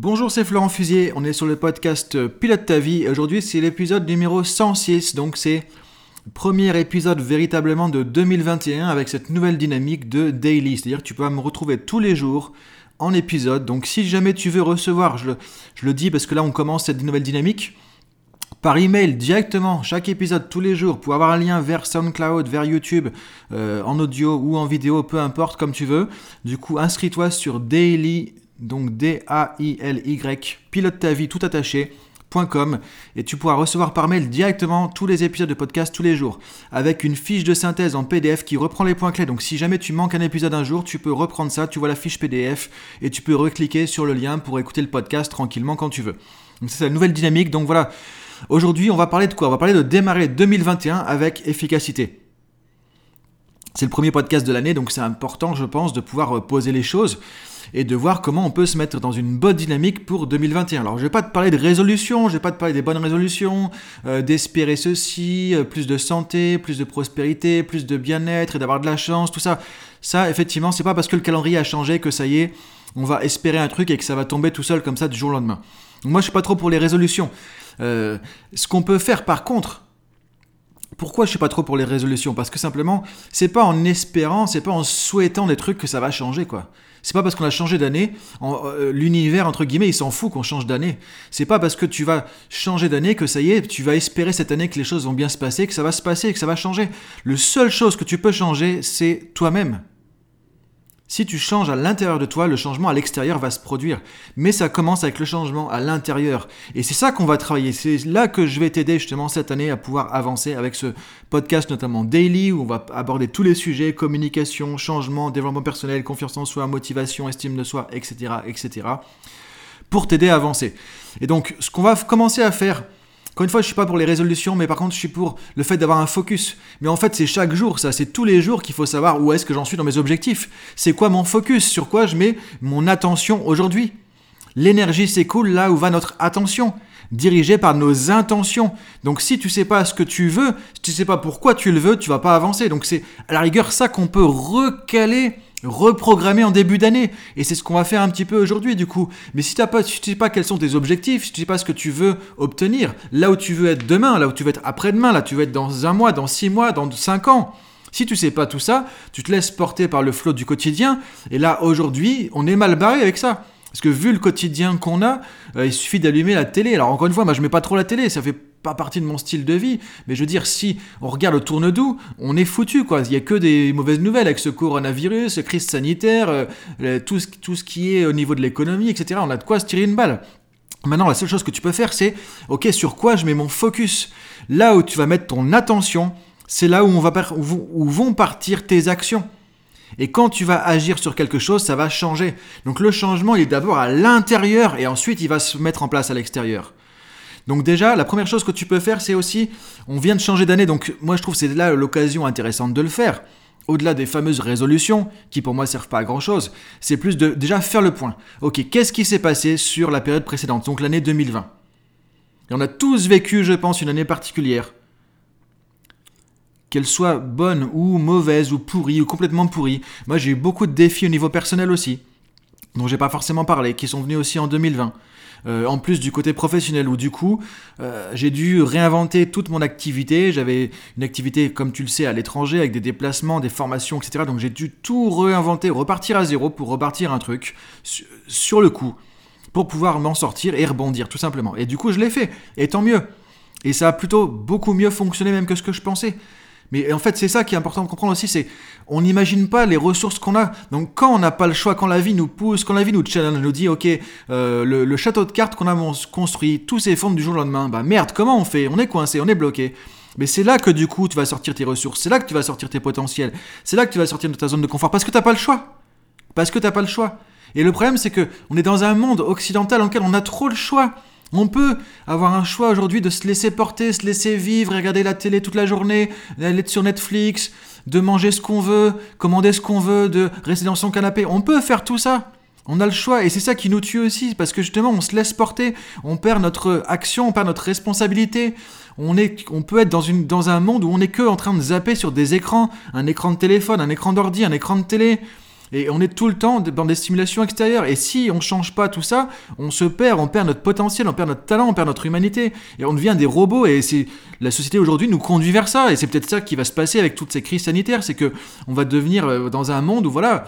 Bonjour, c'est Florent Fusier, on est sur le podcast Pilote ta vie. Aujourd'hui c'est l'épisode numéro 106, donc c'est le premier épisode véritablement de 2021 avec cette nouvelle dynamique de daily, c'est-à-dire que tu peux me retrouver tous les jours en épisode, donc si jamais tu veux recevoir, je le, je le dis parce que là on commence cette nouvelle dynamique, par email directement chaque épisode tous les jours pour avoir un lien vers SoundCloud, vers YouTube, euh, en audio ou en vidéo, peu importe comme tu veux. Du coup, inscris-toi sur daily donc D-A-I-L-Y, pilote ta vie tout attaché. et tu pourras recevoir par mail directement tous les épisodes de podcast tous les jours avec une fiche de synthèse en PDF qui reprend les points clés. Donc si jamais tu manques un épisode un jour, tu peux reprendre ça, tu vois la fiche PDF et tu peux recliquer sur le lien pour écouter le podcast tranquillement quand tu veux. Donc c'est la nouvelle dynamique. Donc voilà, aujourd'hui on va parler de quoi? On va parler de démarrer 2021 avec efficacité. C'est le premier podcast de l'année, donc c'est important, je pense, de pouvoir poser les choses et de voir comment on peut se mettre dans une bonne dynamique pour 2021. Alors je vais pas te parler de résolutions, je vais pas te parler des bonnes résolutions, euh, d'espérer ceci, euh, plus de santé, plus de prospérité, plus de bien-être et d'avoir de la chance, tout ça. Ça, effectivement, c'est pas parce que le calendrier a changé que ça y est, on va espérer un truc et que ça va tomber tout seul comme ça du jour au lendemain. Moi, je suis pas trop pour les résolutions. Euh, ce qu'on peut faire, par contre, pourquoi je suis pas trop pour les résolutions? Parce que simplement, c'est pas en espérant, c'est pas en souhaitant des trucs que ça va changer, quoi. C'est pas parce qu'on a changé d'année, euh, l'univers entre guillemets, il s'en fout qu'on change d'année. C'est pas parce que tu vas changer d'année que ça y est, tu vas espérer cette année que les choses vont bien se passer, que ça va se passer, que ça va changer. Le seule chose que tu peux changer, c'est toi-même. Si tu changes à l'intérieur de toi, le changement à l'extérieur va se produire. Mais ça commence avec le changement à l'intérieur. Et c'est ça qu'on va travailler. C'est là que je vais t'aider justement cette année à pouvoir avancer avec ce podcast notamment daily où on va aborder tous les sujets, communication, changement, développement personnel, confiance en soi, motivation, estime de soi, etc. etc. pour t'aider à avancer. Et donc ce qu'on va commencer à faire encore une fois, je suis pas pour les résolutions, mais par contre, je suis pour le fait d'avoir un focus. Mais en fait, c'est chaque jour, ça, c'est tous les jours qu'il faut savoir où est-ce que j'en suis dans mes objectifs. C'est quoi mon focus? Sur quoi je mets mon attention aujourd'hui? L'énergie s'écoule là où va notre attention, dirigée par nos intentions. Donc si tu sais pas ce que tu veux, si tu sais pas pourquoi tu le veux, tu vas pas avancer. Donc c'est à la rigueur ça qu'on peut recaler reprogrammer en début d'année. Et c'est ce qu'on va faire un petit peu aujourd'hui du coup. Mais si, pas, tu ne sais pas quels sont tes objectifs, si tu ne sais pas ce que tu veux obtenir, là où tu veux être demain, là où tu veux être après-demain, là où tu veux être dans un mois, dans six mois, dans cinq ans. Si tu sais pas tout ça, tu te laisses porter par le flot du quotidien. Et là, aujourd'hui, on est mal barré avec ça. Parce que vu le quotidien qu'on a, euh, il suffit d'allumer la télé. Alors encore une fois, moi je mets pas trop la télé, ça fait pas partie de mon style de vie, mais je veux dire, si on regarde le tourne doux, on est foutu, quoi. Il y a que des mauvaises nouvelles avec ce coronavirus, cette crise sanitaire, euh, tout, ce, tout ce qui est au niveau de l'économie, etc. On a de quoi se tirer une balle. Maintenant, la seule chose que tu peux faire, c'est, ok, sur quoi je mets mon focus? Là où tu vas mettre ton attention, c'est là où, on va où vont partir tes actions. Et quand tu vas agir sur quelque chose, ça va changer. Donc le changement, il est d'abord à l'intérieur et ensuite il va se mettre en place à l'extérieur. Donc déjà, la première chose que tu peux faire, c'est aussi, on vient de changer d'année, donc moi je trouve que c'est là l'occasion intéressante de le faire. Au-delà des fameuses résolutions, qui pour moi servent pas à grand chose, c'est plus de déjà faire le point. Ok, qu'est-ce qui s'est passé sur la période précédente, donc l'année 2020 Et on a tous vécu, je pense, une année particulière. Qu'elle soit bonne ou mauvaise ou pourrie ou complètement pourrie. Moi j'ai eu beaucoup de défis au niveau personnel aussi, dont j'ai pas forcément parlé, qui sont venus aussi en 2020. Euh, en plus du côté professionnel où du coup euh, j'ai dû réinventer toute mon activité. J'avais une activité comme tu le sais à l'étranger avec des déplacements, des formations, etc. Donc j'ai dû tout réinventer, repartir à zéro pour repartir un truc sur le coup pour pouvoir m'en sortir et rebondir tout simplement. Et du coup je l'ai fait et tant mieux. Et ça a plutôt beaucoup mieux fonctionné même que ce que je pensais. Mais en fait, c'est ça qui est important de comprendre aussi, c'est on n'imagine pas les ressources qu'on a. Donc quand on n'a pas le choix, quand la vie nous pousse, quand la vie nous challenge, nous dit, ok, euh, le, château de cartes qu'on a construit, tout s'effondre du jour au lendemain, bah merde, comment on fait? On est coincé, on est bloqué. Mais c'est là que du coup tu vas sortir tes ressources, c'est là que tu vas sortir tes potentiels, c'est là que tu vas sortir de ta zone de confort, parce que tu n'as pas le choix. Parce que tu n'as pas le choix. Et le problème, c'est que on est dans un monde occidental dans lequel on a trop le choix. On peut avoir un choix aujourd'hui de se laisser porter, se laisser vivre, regarder la télé toute la journée, d'aller sur Netflix, de manger ce qu'on veut, commander ce qu'on veut, de rester dans son canapé. On peut faire tout ça. On a le choix et c'est ça qui nous tue aussi parce que justement on se laisse porter, on perd notre action, on perd notre responsabilité. On, peut être dans, dans un monde où on n'est que en train de zapper sur des écrans, un écran de téléphone, un écran d'ordi, un écran de télé. Et on est tout le temps dans des stimulations extérieures. Et si on change pas tout ça, on se perd, on perd notre potentiel, on perd notre talent, on perd notre humanité. Et on devient des robots. Et c'est la société aujourd'hui nous conduit vers ça. Et c'est peut-être ça qui va se passer avec toutes ces crises sanitaires. C'est que on va devenir euh, dans un monde où voilà,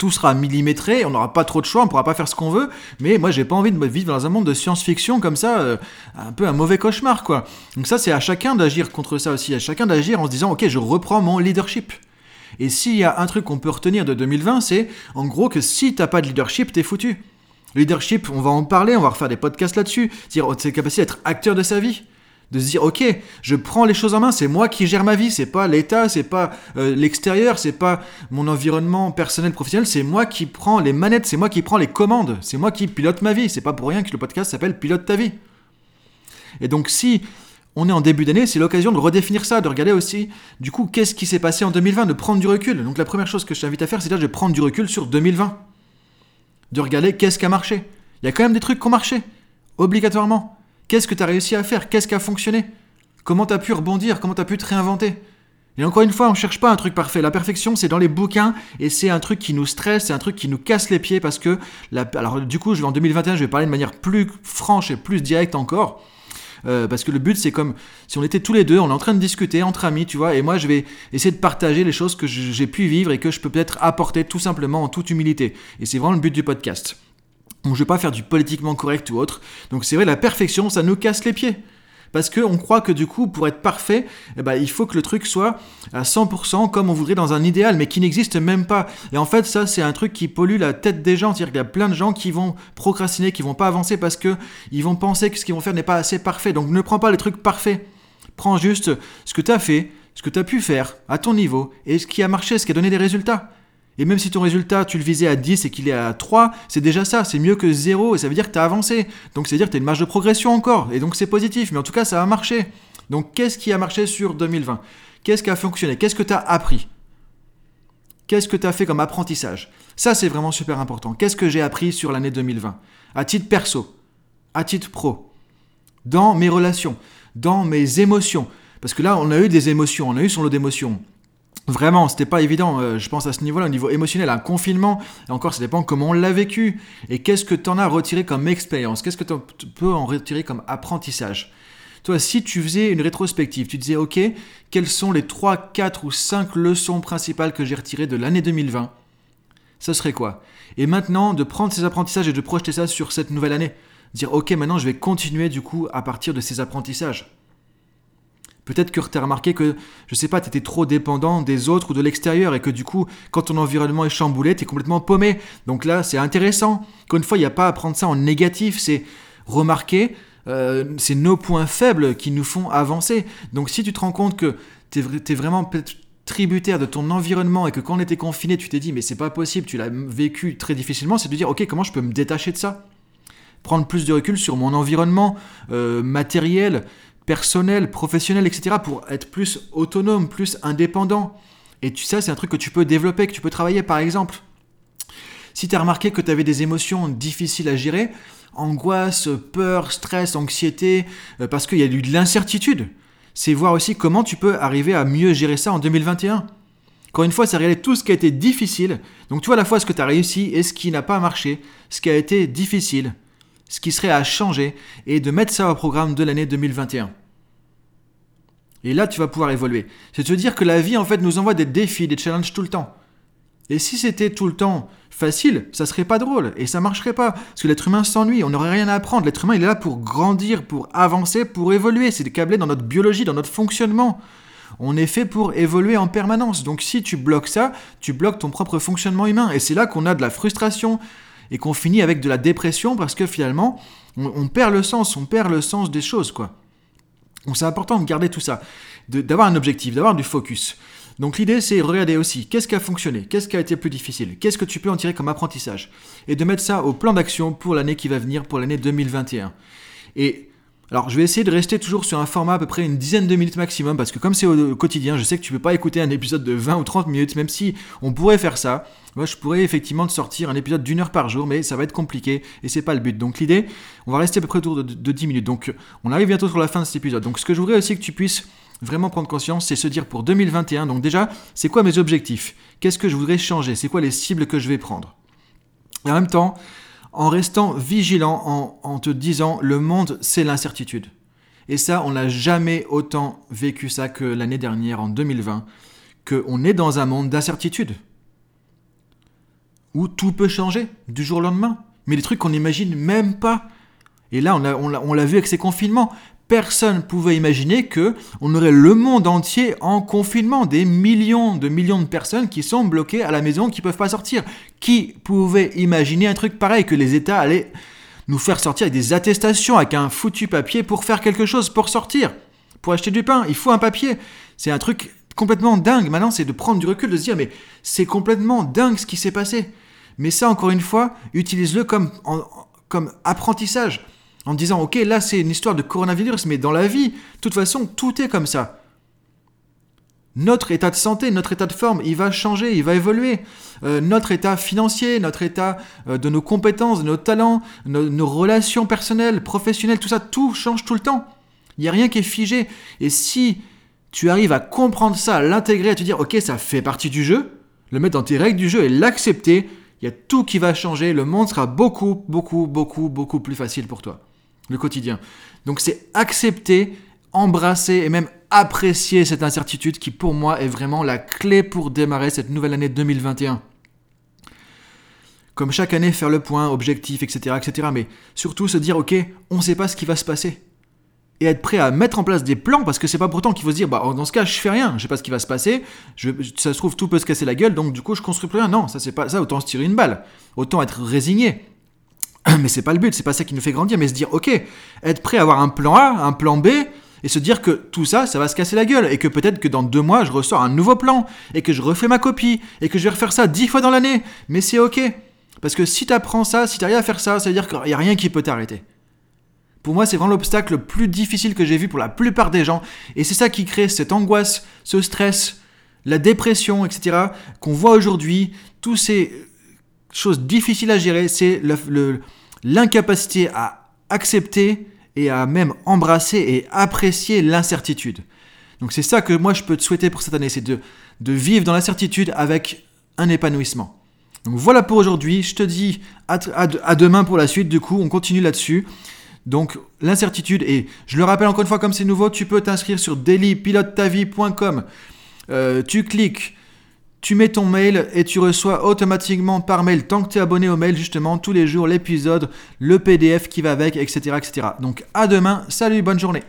tout sera millimétré, on n'aura pas trop de choix, on pourra pas faire ce qu'on veut, mais moi j'ai pas envie de vivre dans un monde de science-fiction comme ça, euh, un peu un mauvais cauchemar quoi. Donc ça c'est à chacun d'agir contre ça aussi, à chacun d'agir en se disant ok je reprends mon leadership. Et s'il y a un truc qu'on peut retenir de 2020, c'est en gros que si t'as pas de leadership, t'es foutu. Leadership, on va en parler, on va refaire des podcasts là-dessus. Dire, c'est capacité d'être acteur de sa vie. De se dire, ok, je prends les choses en main, c'est moi qui gère ma vie, c'est pas l'État, c'est pas euh, l'extérieur, c'est pas mon environnement personnel, professionnel, c'est moi qui prends les manettes, c'est moi qui prends les commandes, c'est moi qui pilote ma vie. C'est pas pour rien que le podcast s'appelle Pilote ta vie. Et donc, si on est en début d'année, c'est l'occasion de redéfinir ça, de regarder aussi, du coup, qu'est-ce qui s'est passé en 2020, de prendre du recul. Donc la première chose que je t'invite à faire, c'est déjà de prendre du recul sur 2020. De regarder qu'est-ce qui a marché. Il y a quand même des trucs qui ont marché, obligatoirement. Qu'est-ce que tu as réussi à faire? Qu'est-ce qui a fonctionné? Comment tu as pu rebondir? Comment tu as pu te réinventer? Et encore une fois, on ne cherche pas un truc parfait. La perfection, c'est dans les bouquins et c'est un truc qui nous stresse, c'est un truc qui nous casse les pieds parce que, alors du coup, je vais en 2021, je vais parler de manière plus franche et plus directe encore. Euh, parce que le but, c'est comme si on était tous les deux, on est en train de discuter entre amis, tu vois, et moi, je vais essayer de partager les choses que j'ai pu vivre et que je peux peut-être apporter tout simplement en toute humilité. Et c'est vraiment le but du podcast. Donc, je vais pas faire du politiquement correct ou autre. Donc, c'est vrai, la perfection, ça nous casse les pieds. Parce qu'on croit que du coup, pour être parfait, eh ben, il faut que le truc soit à 100% comme on voudrait dans un idéal, mais qui n'existe même pas. Et en fait, ça, c'est un truc qui pollue la tête des gens. C'est-à-dire qu'il y a plein de gens qui vont procrastiner, qui vont pas avancer parce que ils vont penser que ce qu'ils vont faire n'est pas assez parfait. Donc ne prends pas les trucs parfaits. Prends juste ce que tu as fait, ce que tu as pu faire à ton niveau, et ce qui a marché, ce qui a donné des résultats. Et même si ton résultat, tu le visais à 10 et qu'il est à 3, c'est déjà ça, c'est mieux que 0 et ça veut dire que tu as avancé. Donc c'est dire que tu as une marge de progression encore, et donc c'est positif, mais en tout cas ça a marché. Donc qu'est-ce qui a marché sur 2020 Qu'est-ce qui a fonctionné? Qu'est-ce que tu as appris? Qu'est-ce que tu as fait comme apprentissage? Ça c'est vraiment super important. Qu'est-ce que j'ai appris sur l'année 2020 À titre perso, à titre pro, dans mes relations, dans mes émotions. Parce que là, on a eu des émotions, on a eu son lot d'émotions. Vraiment, c'était pas évident, euh, je pense à ce niveau-là, au niveau émotionnel, un confinement, et encore ça dépend comment on l'a vécu, et qu'est-ce que tu en as retiré comme expérience, qu'est-ce que tu peux en retirer comme apprentissage? Toi, si tu faisais une rétrospective, tu disais, ok, quelles sont les 3, 4 ou 5 leçons principales que j'ai retirées de l'année 2020 Ça serait quoi? Et maintenant, de prendre ces apprentissages et de projeter ça sur cette nouvelle année. Dire, ok, maintenant je vais continuer du coup à partir de ces apprentissages. Peut-être que tu as remarqué que, je sais pas, tu étais trop dépendant des autres ou de l'extérieur et que du coup, quand ton environnement est chamboulé, tu es complètement paumé. Donc là, c'est intéressant. Encore une fois, il n'y a pas à prendre ça en négatif, c'est remarquer, euh, c'est nos points faibles qui nous font avancer. Donc si tu te rends compte que tu es, vraiment tributaire de ton environnement et que quand on était confiné, tu t'es dit mais c'est pas possible, tu l'as vécu très difficilement, c'est de dire ok comment je peux me détacher de ça? Prendre plus de recul sur mon environnement euh, matériel, personnel, professionnel, etc., pour être plus autonome, plus indépendant. Et tu sais, c'est un truc que tu peux développer, que tu peux travailler, par exemple. Si tu as remarqué que tu avais des émotions difficiles à gérer, angoisse, peur, stress, anxiété, euh, parce qu'il y a eu de l'incertitude, c'est voir aussi comment tu peux arriver à mieux gérer ça en 2021. Encore une fois, c'est regarder tout ce qui a été difficile. Donc tu vois à la fois ce que tu as réussi et ce qui n'a pas marché, ce qui a été difficile, ce qui serait à changer, et de mettre ça au programme de l'année 2021. Et là, tu vas pouvoir évoluer. C'est te dire que la vie, en fait, nous envoie des défis, des challenges tout le temps. Et si c'était tout le temps facile, ça serait pas drôle et ça marcherait pas. Parce que l'être humain s'ennuie, on n'aurait rien à apprendre. L'être humain, il est là pour grandir, pour avancer, pour évoluer. C'est câblé dans notre biologie, dans notre fonctionnement. On est fait pour évoluer en permanence. Donc si tu bloques ça, tu bloques ton propre fonctionnement humain. Et c'est là qu'on a de la frustration et qu'on finit avec de la dépression parce que finalement, on, perd le sens, on perd le sens des choses, quoi. Donc c'est important de garder tout ça, d'avoir un objectif, d'avoir du focus. Donc l'idée c'est de regarder aussi qu'est-ce qui a fonctionné, qu'est-ce qui a été plus difficile, qu'est-ce que tu peux en tirer comme apprentissage, et de mettre ça au plan d'action pour l'année qui va venir, pour l'année 2021. Et alors, je vais essayer de rester toujours sur un format à peu près une dizaine de minutes maximum, parce que comme c'est au quotidien, je sais que tu peux pas écouter un épisode de 20 ou 30 minutes, même si on pourrait faire ça. Moi, je pourrais effectivement te sortir un épisode d'une heure par jour, mais ça va être compliqué, et c'est pas le but. Donc l'idée, on va rester à peu près autour de, 10 minutes. Donc on arrive bientôt sur la fin de cet épisode. Donc ce que je voudrais aussi que tu puisses vraiment prendre conscience, c'est se dire pour 2021, donc déjà, c'est quoi mes objectifs? Qu'est-ce que je voudrais changer? C'est quoi les cibles que je vais prendre? Et en même temps, en restant vigilant, en, te disant, le monde, c'est l'incertitude. Et ça, on n'a jamais autant vécu ça que l'année dernière, en 2020, qu'on est dans un monde d'incertitude. Où tout peut changer du jour au lendemain. Mais des trucs qu'on n'imagine même pas. Et là, on l'a vu avec ces confinements personne pouvait imaginer que on aurait le monde entier en confinement, des millions de millions de personnes qui sont bloquées à la maison, qui peuvent pas sortir. Qui pouvait imaginer un truc pareil que les États allaient nous faire sortir avec des attestations, avec un foutu papier pour faire quelque chose, pour sortir, pour acheter du pain, il faut un papier. C'est un truc complètement dingue. Maintenant, c'est de prendre du recul, de se dire mais c'est complètement dingue ce qui s'est passé. Mais ça, encore une fois, utilise-le comme, comme apprentissage en disant ok là c'est une histoire de coronavirus mais dans la vie de toute façon tout est comme ça. Notre état de santé notre état de forme il va changer il va évoluer. Euh, notre état financier notre état euh, de nos compétences de nos talents nos, relations personnelles professionnelles tout ça tout change tout le temps. Il n'y a rien qui est figé. Et si tu arrives à comprendre ça à l'intégrer à te dire ok ça fait partie du jeu le mettre dans tes règles du jeu et l'accepter il y a tout qui va changer, le monde sera beaucoup, beaucoup, beaucoup, beaucoup plus facile pour toi le quotidien. Donc c'est accepter, embrasser et même apprécier cette incertitude qui pour moi est vraiment la clé pour démarrer cette nouvelle année 2021. Comme chaque année, faire le point, objectif, etc., etc. Mais surtout se dire, ok, on ne sait pas ce qui va se passer. Et être prêt à mettre en place des plans, parce que c'est pas pourtant qu'il faut se dire, bah, dans ce cas, je fais rien, je sais pas ce qui va se passer, ça se trouve, tout peut se casser la gueule, donc du coup, je construis plus rien. Non, ça c'est pas ça, autant se tirer une balle. Autant être résigné. Mais c'est pas le but, c'est pas ça qui nous fait grandir, mais se dire, ok, être prêt à avoir un plan A, un plan B, et se dire que tout ça, ça va se casser la gueule, et que peut-être que dans deux mois, je ressors un nouveau plan, et que je refais ma copie, et que je vais refaire ça dix fois dans l'année, mais c'est ok. Parce que si tu apprends ça, si tu arrives à faire ça, ça veut dire qu'il n'y a rien qui peut t'arrêter. Pour moi, c'est vraiment l'obstacle le plus difficile que j'ai vu pour la plupart des gens, et c'est ça qui crée cette angoisse, ce stress, la dépression, etc., qu'on voit aujourd'hui, tous ces chose difficile à gérer, c'est l'incapacité à accepter et à même embrasser et apprécier l'incertitude. Donc c'est ça que moi je peux te souhaiter pour cette année, c'est de, vivre dans l'incertitude avec un épanouissement. Donc voilà pour aujourd'hui, je te dis à, demain pour la suite, du coup on continue là-dessus. Donc l'incertitude, et je le rappelle encore une fois comme c'est nouveau, tu peux t'inscrire sur dailypilotetavie.com. Euh, tu cliques tu mets ton mail et tu reçois automatiquement par mail, tant que tu es abonné au mail, justement, tous les jours l'épisode, le PDF qui va avec, etc. etc. Donc à demain, salut, bonne journée